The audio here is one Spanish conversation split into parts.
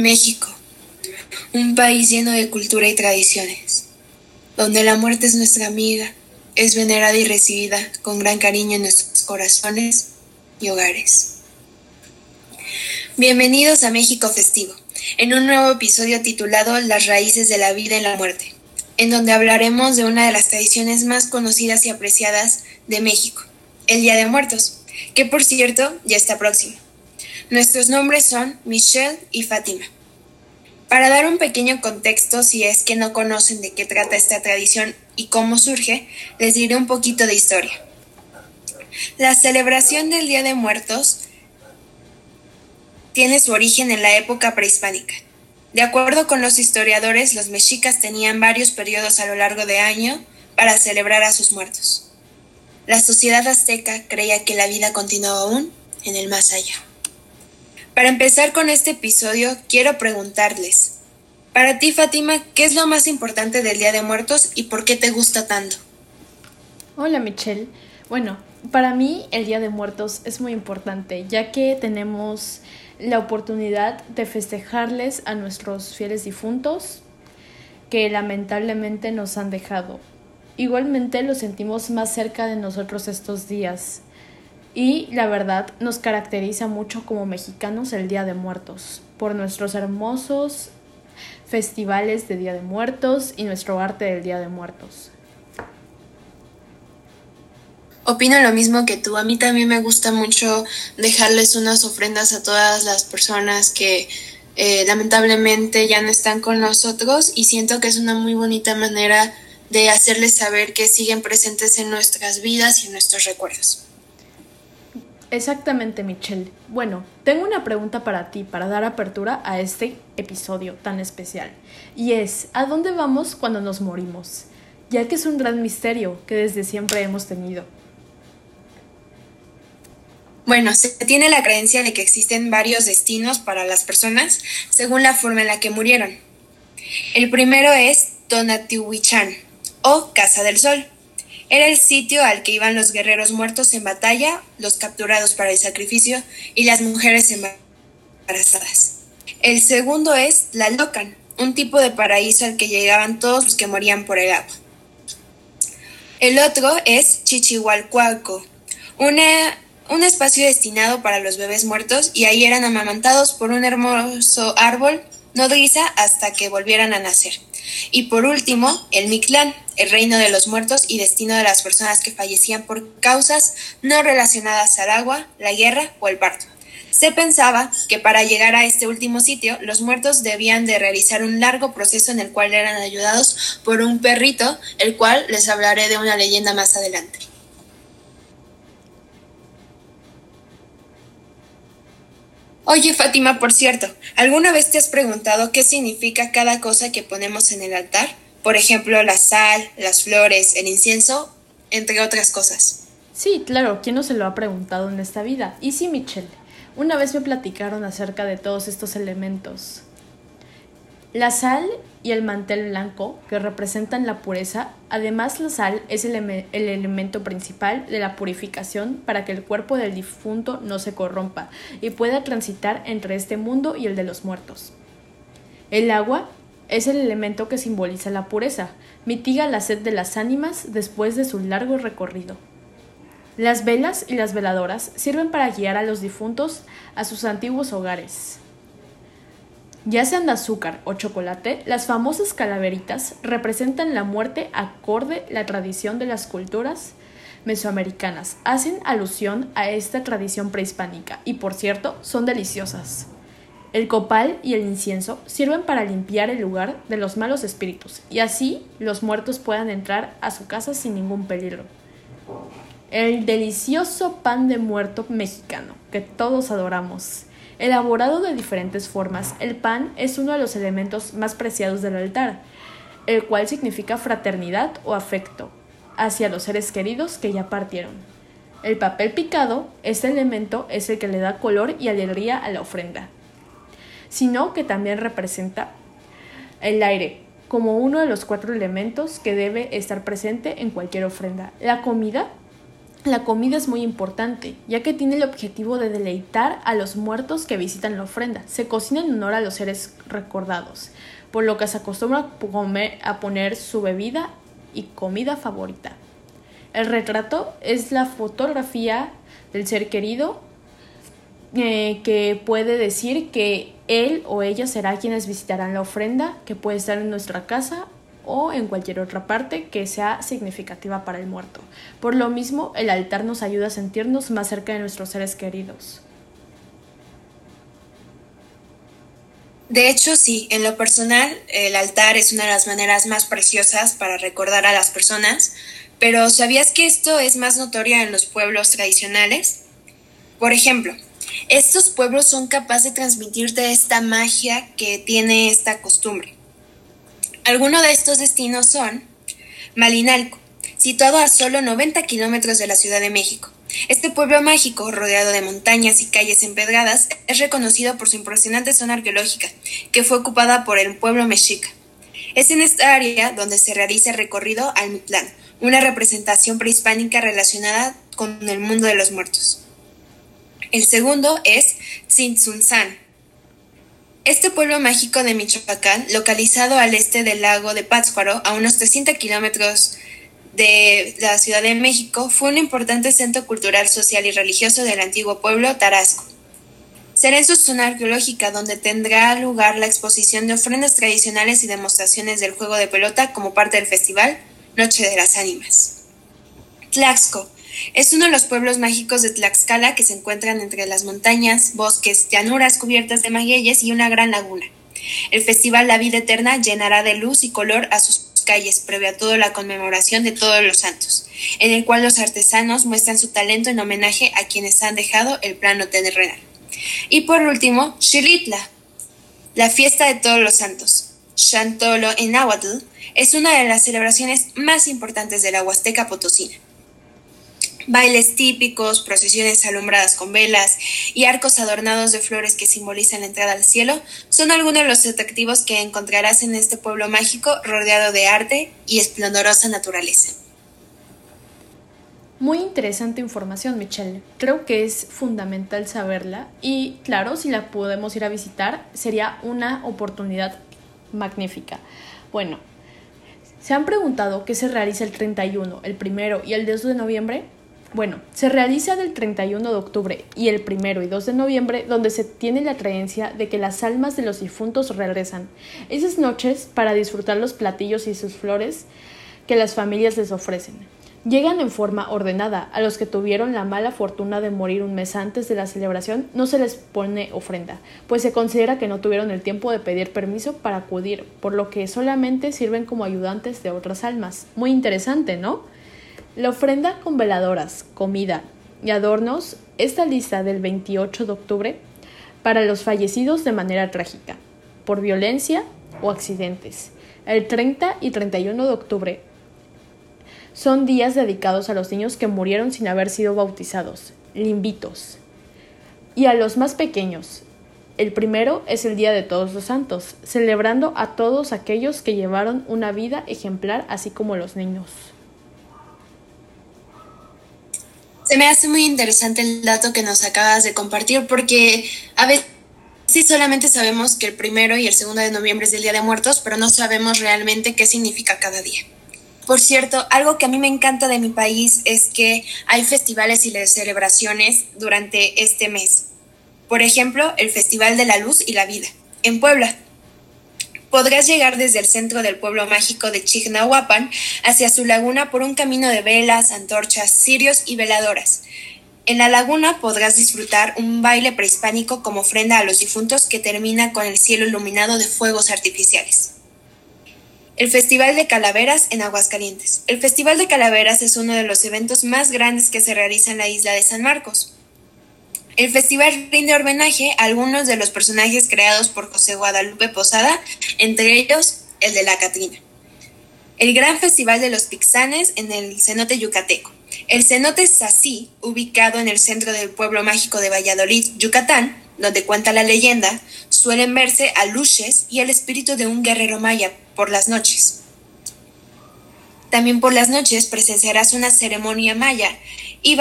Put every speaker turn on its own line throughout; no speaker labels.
México, un país lleno de cultura y tradiciones, donde la muerte es nuestra amiga, es venerada y recibida con gran cariño en nuestros corazones y hogares. Bienvenidos a México Festivo, en un nuevo episodio titulado Las raíces de la vida y la muerte, en donde hablaremos de una de las tradiciones más conocidas y apreciadas de México, el Día de Muertos, que por cierto ya está próximo. Nuestros nombres son Michelle y Fátima. Para dar un pequeño contexto, si es que no conocen de qué trata esta tradición y cómo surge, les diré un poquito de historia. La celebración del Día de Muertos tiene su origen en la época prehispánica. De acuerdo con los historiadores, los mexicas tenían varios periodos a lo largo de año para celebrar a sus muertos. La sociedad azteca creía que la vida continuaba aún en el más allá. Para empezar con este episodio, quiero preguntarles, para ti Fátima, ¿qué es lo más importante del Día de Muertos y por qué te gusta tanto?
Hola Michelle. Bueno, para mí el Día de Muertos es muy importante, ya que tenemos la oportunidad de festejarles a nuestros fieles difuntos que lamentablemente nos han dejado. Igualmente lo sentimos más cerca de nosotros estos días, y la verdad nos caracteriza mucho como mexicanos el Día de Muertos, por nuestros hermosos festivales de Día de Muertos y nuestro arte del Día de Muertos.
Opino lo mismo que tú. A mí también me gusta mucho dejarles unas ofrendas a todas las personas que eh, lamentablemente ya no están con nosotros y siento que es una muy bonita manera de hacerles saber que siguen presentes en nuestras vidas y en nuestros recuerdos.
Exactamente, Michelle. Bueno, tengo una pregunta para ti para dar apertura a este episodio tan especial. Y es, ¿a dónde vamos cuando nos morimos? Ya que es un gran misterio que desde siempre hemos tenido.
Bueno, se tiene la creencia de que existen varios destinos para las personas según la forma en la que murieron. El primero es Tonatiuhichan o Casa del Sol era el sitio al que iban los guerreros muertos en batalla, los capturados para el sacrificio y las mujeres embarazadas. El segundo es la Locan, un tipo de paraíso al que llegaban todos los que morían por el agua. El otro es Chichihualcuaco, un espacio destinado para los bebés muertos y ahí eran amamantados por un hermoso árbol nodriza hasta que volvieran a nacer. Y por último, el Mictlán, el reino de los muertos y destino de las personas que fallecían por causas no relacionadas al agua, la guerra o el parto. Se pensaba que para llegar a este último sitio, los muertos debían de realizar un largo proceso en el cual eran ayudados por un perrito, el cual les hablaré de una leyenda más adelante. Oye, Fátima, por cierto, ¿alguna vez te has preguntado qué significa cada cosa que ponemos en el altar? Por ejemplo, la sal, las flores, el incienso, entre otras cosas.
Sí, claro, ¿quién no se lo ha preguntado en esta vida? Y sí, Michelle, una vez me platicaron acerca de todos estos elementos. La sal y el mantel blanco, que representan la pureza, además la sal es el, el, elemento principal de la purificación para que el cuerpo del difunto no se corrompa y pueda transitar entre este mundo y el de los muertos. El agua es el elemento que simboliza la pureza, mitiga la sed de las ánimas después de su largo recorrido. Las velas y las veladoras sirven para guiar a los difuntos a sus antiguos hogares. Ya sean de azúcar o chocolate, las famosas calaveritas representan la muerte acorde la tradición de las culturas mesoamericanas. Hacen alusión a esta tradición prehispánica y, por cierto, son deliciosas. El copal y el incienso sirven para limpiar el lugar de los malos espíritus y así los muertos puedan entrar a su casa sin ningún peligro. el delicioso pan de muerto mexicano que todos adoramos. Elaborado de diferentes formas, el pan es uno de los elementos más preciados del altar, el cual significa fraternidad o afecto hacia los seres queridos que ya partieron. El papel picado, este elemento es el que le da color y alegría a la ofrenda, sino que también representa el aire, como uno de los cuatro elementos que debe estar presente en cualquier ofrenda. La comida la comida es muy importante, ya que tiene el objetivo de deleitar a los muertos que visitan la ofrenda. Se cocina en honor a los seres recordados, por lo que se acostumbra a poner su bebida y comida favorita. El retrato es la fotografía del ser querido eh, que puede decir que él o ella será quienes visitarán la ofrenda, que puede estar en nuestra casa o en cualquier otra parte que sea significativa para el muerto. Por lo mismo, el altar nos ayuda a sentirnos más cerca de nuestros seres queridos.
De hecho, sí, en lo personal, el altar es una de las maneras más preciosas para recordar a las personas, pero ¿sabías que esto es más notorio en los pueblos tradicionales? Por ejemplo, estos pueblos son capaces de transmitirte esta magia que tiene esta costumbre. Algunos de estos destinos son Malinalco, situado a solo 90 kilómetros de la Ciudad de México. Este pueblo mágico, rodeado de montañas y calles empedradas, es reconocido por su impresionante zona arqueológica, que fue ocupada por el pueblo mexica. Es en esta área donde se realiza el recorrido al Mitlán, una representación prehispánica relacionada con el mundo de los muertos. El segundo es Tzintzunzán, este pueblo mágico de Michoacán, localizado al este del lago de Pátzcuaro, a unos 300 kilómetros de la Ciudad de México, fue un importante centro cultural, social y religioso del antiguo pueblo Tarasco. Será en su zona arqueológica donde tendrá lugar la exposición de ofrendas tradicionales y demostraciones del juego de pelota como parte del festival Noche de las Ánimas. Tlaxco es uno de los pueblos mágicos de Tlaxcala que se encuentran entre las montañas, bosques, llanuras cubiertas de magueyes y una gran laguna. El festival La Vida Eterna llenará de luz y color a sus calles, previo a todo la conmemoración de todos los santos, en el cual los artesanos muestran su talento en homenaje a quienes han dejado el plano terrenal. Y por último, Xilitla, la fiesta de todos los santos. Chantolo en Nahuatl es una de las celebraciones más importantes de la Huasteca Potosina. Bailes típicos, procesiones alumbradas con velas y arcos adornados de flores que simbolizan la entrada al cielo son algunos de los atractivos que encontrarás en este pueblo mágico rodeado de arte y esplendorosa naturaleza.
Muy interesante información, Michelle. Creo que es fundamental saberla y claro, si la podemos ir a visitar, sería una oportunidad magnífica. Bueno, ¿se han preguntado qué se realiza el 31, el primero y el 2 de noviembre? Bueno, se realiza del 31 de octubre y el 1 y 2 de noviembre, donde se tiene la creencia de que las almas de los difuntos regresan. Esas noches para disfrutar los platillos y sus flores que las familias les ofrecen. Llegan en forma ordenada. A los que tuvieron la mala fortuna de morir un mes antes de la celebración no se les pone ofrenda, pues se considera que no tuvieron el tiempo de pedir permiso para acudir, por lo que solamente sirven como ayudantes de otras almas. Muy interesante, ¿no? La ofrenda con veladoras, comida y adornos está lista del 28 de octubre para los fallecidos de manera trágica, por violencia o accidentes. El 30 y 31 de octubre son días dedicados a los niños que murieron sin haber sido bautizados, limbitos. Y a los más pequeños. El primero es el Día de Todos los Santos, celebrando a todos aquellos que llevaron una vida ejemplar, así como los niños.
Se me hace muy interesante el dato que nos acabas de compartir porque a veces solamente sabemos que el primero y el segundo de noviembre es el Día de Muertos, pero no sabemos realmente qué significa cada día. Por cierto, algo que a mí me encanta de mi país es que hay festivales y celebraciones durante este mes. Por ejemplo, el Festival de la Luz y la Vida, en Puebla, Podrás llegar desde el centro del pueblo mágico de Chignahuapan hacia su laguna por un camino de velas, antorchas, cirios y veladoras. En la laguna podrás disfrutar un baile prehispánico como ofrenda a los difuntos que termina con el cielo iluminado de fuegos artificiales. El Festival de Calaveras en Aguascalientes. El Festival de Calaveras es uno de los eventos más grandes que se realiza en la isla de San Marcos. El festival rinde homenaje a algunos de los personajes creados por José Guadalupe Posada, entre ellos el de la Catrina. El Gran Festival de los Pixanes en el cenote yucateco. El cenote Sací, ubicado en el centro del pueblo mágico de Valladolid, Yucatán, donde cuenta la leyenda, suelen verse a luces y el espíritu de un guerrero maya por las noches. También por las noches presenciarás una ceremonia maya y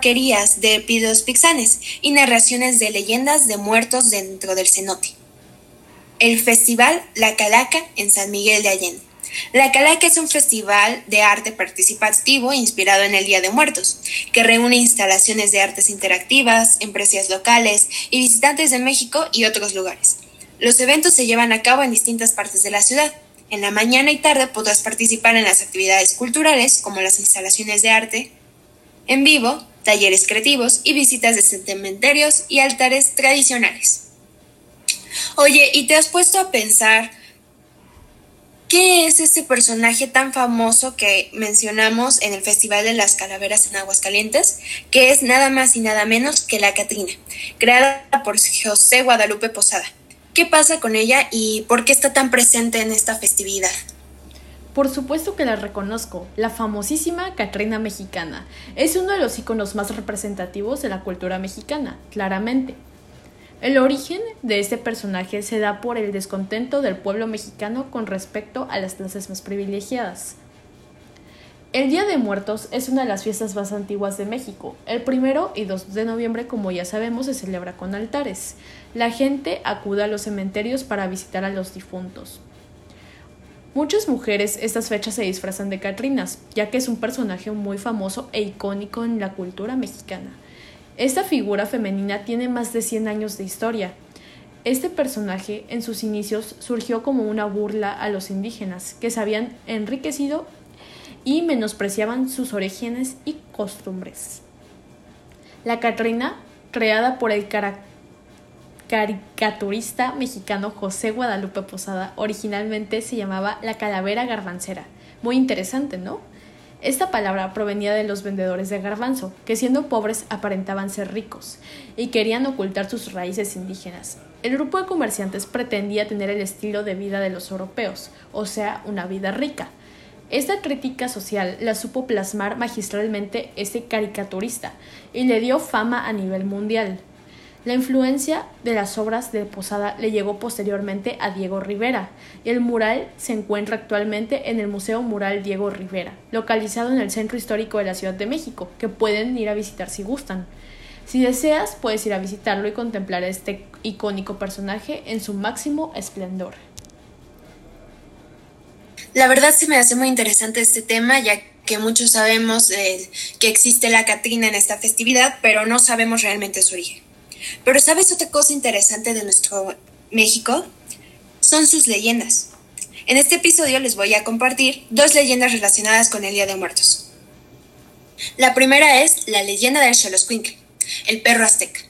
vaquerías de pidos pixanes y narraciones de leyendas de muertos dentro del cenote. El Festival La Calaca en San Miguel de Allende. La Calaca es un festival de arte participativo inspirado en el Día de Muertos, que reúne instalaciones de artes interactivas, empresas locales y visitantes de México y otros lugares. Los eventos se llevan a cabo en distintas partes de la ciudad. En la mañana y tarde podrás participar en las actividades culturales como las instalaciones de arte en vivo, talleres creativos y visitas de cementerios y altares tradicionales. Oye, ¿y te has puesto a pensar ¿Qué es ese personaje tan famoso que mencionamos en el Festival de las Calaveras en Aguascalientes? Que es nada más y nada menos que la Catrina, creada por José Guadalupe Posada. ¿Qué pasa con ella y por qué está tan presente en esta festividad?
Por supuesto que la reconozco, la famosísima Catrina mexicana. Es uno de los iconos más representativos de la cultura mexicana, claramente. El origen de este personaje se da por el descontento del pueblo mexicano con respecto a las clases más privilegiadas. El Día de Muertos es una de las fiestas más antiguas de México. El primero y 2 de noviembre, como ya sabemos, se celebra con altares. La gente acude a los cementerios para visitar a los difuntos. Muchas mujeres estas fechas se disfrazan de Catrinas, ya que es un personaje muy famoso e icónico en la cultura mexicana. Esta figura femenina tiene más de 100 años de historia. Este personaje en sus inicios surgió como una burla a los indígenas, que se habían enriquecido y menospreciaban sus orígenes y costumbres. La Catrina, creada por el caricaturista mexicano José Guadalupe Posada, originalmente se llamaba la calavera garbancera. Muy interesante, ¿no? Esta palabra provenía de los vendedores de garbanzo, que siendo pobres aparentaban ser ricos y querían ocultar sus raíces indígenas. El grupo de comerciantes pretendía tener el estilo de vida de los europeos, o sea, una vida rica. Esta crítica social la supo plasmar magistralmente este caricaturista y le dio fama a nivel mundial. La influencia de las obras de Posada le llegó posteriormente a Diego Rivera, y el mural se encuentra actualmente en el Museo Mural Diego Rivera, localizado en el Centro Histórico de la Ciudad de México, que pueden ir a visitar si gustan. Si deseas, puedes ir a visitarlo y contemplar a este icónico personaje en su máximo esplendor.
La verdad se me hace muy interesante este tema, ya que muchos sabemos eh, que existe la Catrina en esta festividad, pero no sabemos realmente su origen. Pero ¿sabes otra cosa interesante de nuestro México? Son sus leyendas. En este episodio les voy a compartir dos leyendas relacionadas con el Día de Muertos. La primera es la leyenda del Xoloscuincle, el perro azteca.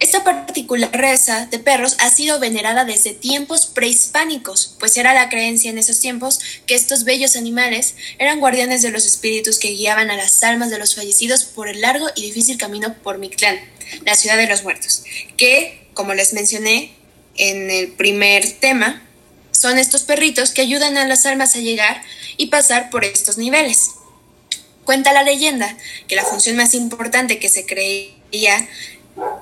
Esta particular raza de perros ha sido venerada desde tiempos prehispánicos, pues era la creencia en esos tiempos que estos bellos animales eran guardianes de los espíritus que guiaban a las almas de los fallecidos por el largo y difícil camino por Mictlán, la ciudad de los muertos, que, como les mencioné en el primer tema, son estos perritos que ayudan a las almas a llegar y pasar por estos niveles. Cuenta la leyenda que la función más importante que se creía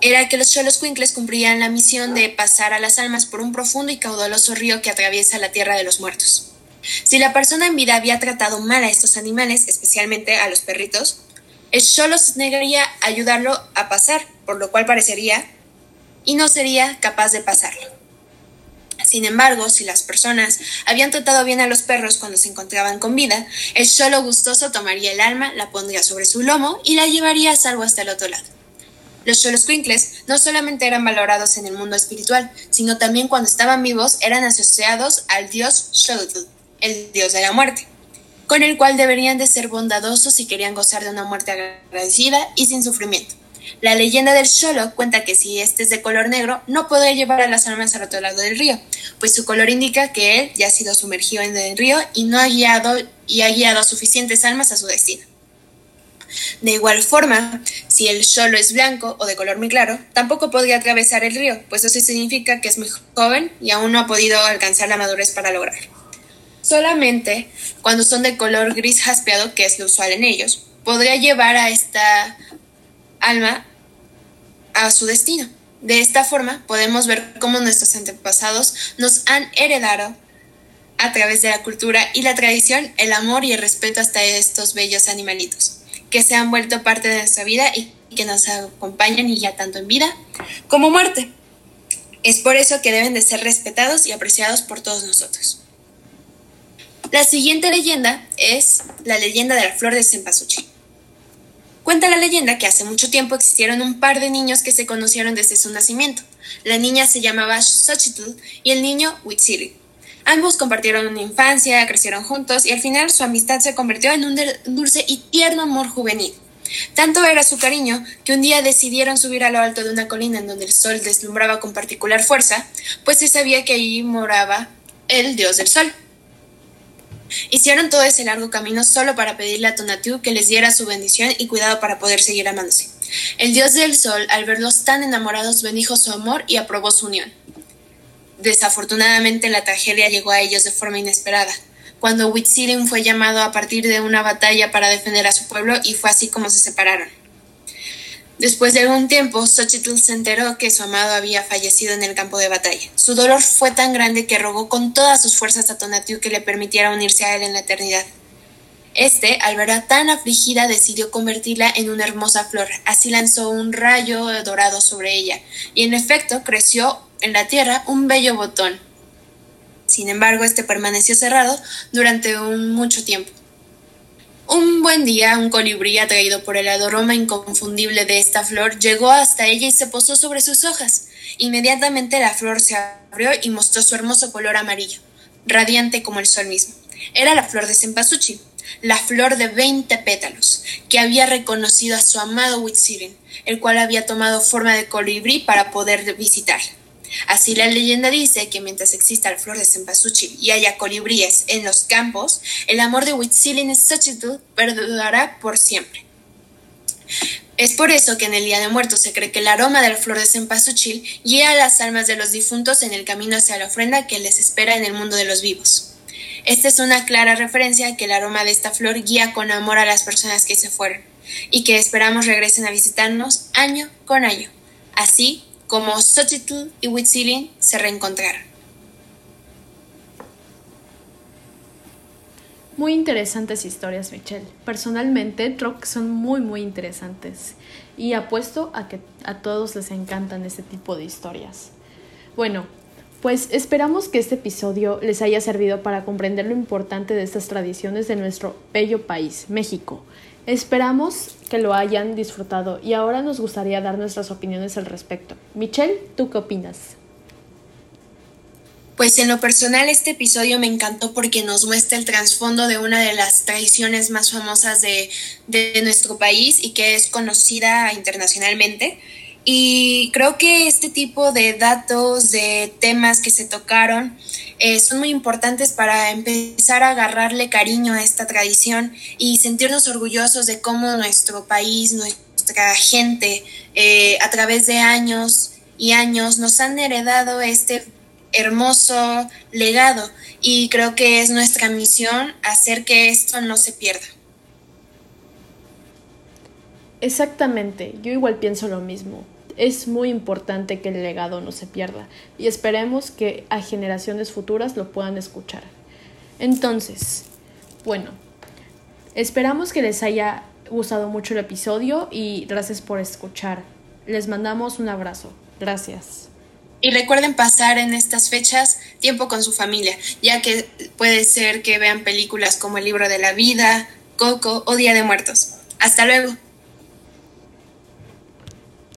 era que los cholos cuincles cumplían la misión de pasar a las almas por un profundo y caudaloso río que atraviesa la tierra de los muertos. Si la persona en vida había tratado mal a estos animales, especialmente a los perritos, el cholo se negaría a ayudarlo a pasar, por lo cual parecería y no sería capaz de pasarlo. Sin embargo, si las personas habían tratado bien a los perros cuando se encontraban con vida, el cholo gustoso tomaría el alma, la pondría sobre su lomo y la llevaría a salvo hasta el otro lado. Los Xoloscuincles no solamente eran valorados en el mundo espiritual, sino también cuando estaban vivos eran asociados al dios Xolotl, el dios de la muerte, con el cual deberían de ser bondadosos si querían gozar de una muerte agradecida y sin sufrimiento. La leyenda del Xolo cuenta que si este es de color negro, no podría llevar a las almas al otro lado del río, pues su color indica que él ya ha sido sumergido en el río y no ha guiado y ha guiado a suficientes almas a su destino. De igual forma, si el Xolo es blanco o de color muy claro, tampoco podría atravesar el río, pues eso significa que es muy joven y aún no ha podido alcanzar la madurez para lograrlo. Solamente cuando son de color gris jaspeado, que es lo usual en ellos, podría llevar a esta alma a su destino. De esta forma podemos ver cómo nuestros antepasados nos han heredado a través de la cultura y la tradición el amor y el respeto hasta estos bellos animalitos, que se han vuelto parte de nuestra vida y que nos acompañan y ya tanto en vida como muerte. Es por eso que deben de ser respetados y apreciados por todos nosotros. La siguiente leyenda es la leyenda de la flor de cempasúchil. Cuenta la leyenda que hace mucho tiempo existieron un par de niños que se conocieron desde su nacimiento. La niña se llamaba Xochitl y el niño Huitzili. Ambos compartieron una infancia, crecieron juntos y al final su amistad se convirtió en un dulce y tierno amor juvenil. Tanto era su cariño que un día decidieron subir a lo alto de una colina en donde el sol deslumbraba con particular fuerza, pues se sabía que allí moraba el dios del sol. Hicieron todo ese largo camino solo para pedirle a Tonatiuh que les diera su bendición y cuidado para poder seguir amándose. El dios del sol, al verlos tan enamorados, bendijo su amor y aprobó su unión. Desafortunadamente la tragedia llegó a ellos de forma inesperada, cuando Huitzilin fue llamado a partir de una batalla para defender a su pueblo y fue así como se separaron. Después de algún tiempo, Xochitl se enteró que su amado había fallecido en el campo de batalla. Su dolor fue tan grande que rogó con todas sus fuerzas a Tonatiuh que le permitiera unirse a él en la eternidad. Este, al verla tan afligida, decidió convertirla en una hermosa flor. Así lanzó un rayo dorado sobre ella, y en efecto creció en la tierra un bello botón. Sin embargo, este permaneció cerrado durante un mucho tiempo. Un buen día, un colibrí atraído por el aroma inconfundible de esta flor llegó hasta ella y se posó sobre sus hojas. Inmediatamente la flor se abrió y mostró su hermoso color amarillo, radiante como el sol mismo. Era la flor de cempasúchil, la flor de veinte pétalos, que había reconocido a su amado Huitzilin, el cual había tomado forma de colibrí para poder visitarla. Así la leyenda dice que mientras exista la flor de cempasúchil y haya colibríes en los campos, el amor de Huitzilin Xochitl perdurará por siempre. Es por eso que en el Día de Muertos se cree que el aroma de la flor de cempasúchil guía a las almas de los difuntos en el camino hacia la ofrenda que les espera en el mundo de los vivos. Esta es una clara referencia que el aroma de esta flor guía con amor a las personas que se fueron y que esperamos regresen a visitarnos año con año. Así como Xochitl y Huitzilin se reencontraron.
Muy interesantes historias, Michelle. Personalmente creo que son muy, muy interesantes. Y apuesto a que a todos les encantan este tipo de historias. Bueno, pues esperamos que este episodio les haya servido para comprender lo importante de estas tradiciones de nuestro bello país, México, Esperamos que lo hayan disfrutado y ahora nos gustaría dar nuestras opiniones al respecto. Michelle, ¿tú qué opinas?
Pues en lo personal este episodio me encantó porque nos muestra el trasfondo de una de las tradiciones más famosas de, de nuestro país y que es conocida internacionalmente. Y creo que este tipo de datos, de temas que se tocaron, eh, son muy importantes para empezar a agarrarle cariño a esta tradición y sentirnos orgullosos de cómo nuestro país, nuestra gente, eh, a través de años y años nos han heredado este hermoso legado. Y creo que es nuestra misión hacer que esto no se pierda.
Exactamente, yo igual pienso lo mismo es muy importante que el legado no se pierda y esperemos que a generaciones futuras lo puedan escuchar. Entonces, bueno, esperamos que les haya gustado mucho el episodio y gracias por escuchar. Les mandamos un abrazo. Gracias.
Y recuerden pasar en estas fechas tiempo con su familia, ya que puede ser que vean películas como El libro de la vida, Coco o Día de Muertos. Hasta luego.